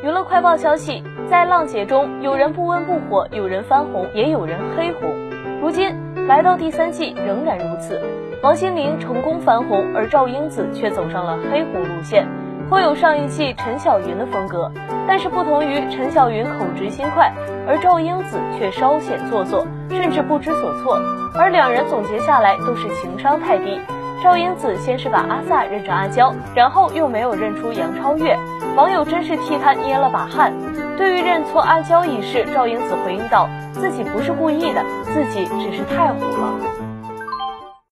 娱乐快报消息，在浪姐中，有人不温不火，有人翻红，也有人黑红。如今来到第三季，仍然如此。王心凌成功翻红，而赵英子却走上了黑红路线，颇有上一季陈小云的风格。但是不同于陈小云口直心快，而赵英子却稍显做作，甚至不知所措。而两人总结下来都是情商太低。赵英子先是把阿萨认成阿娇，然后又没有认出杨超越，网友真是替她捏了把汗。对于认错阿娇一事，赵英子回应道：“自己不是故意的，自己只是太虎了。”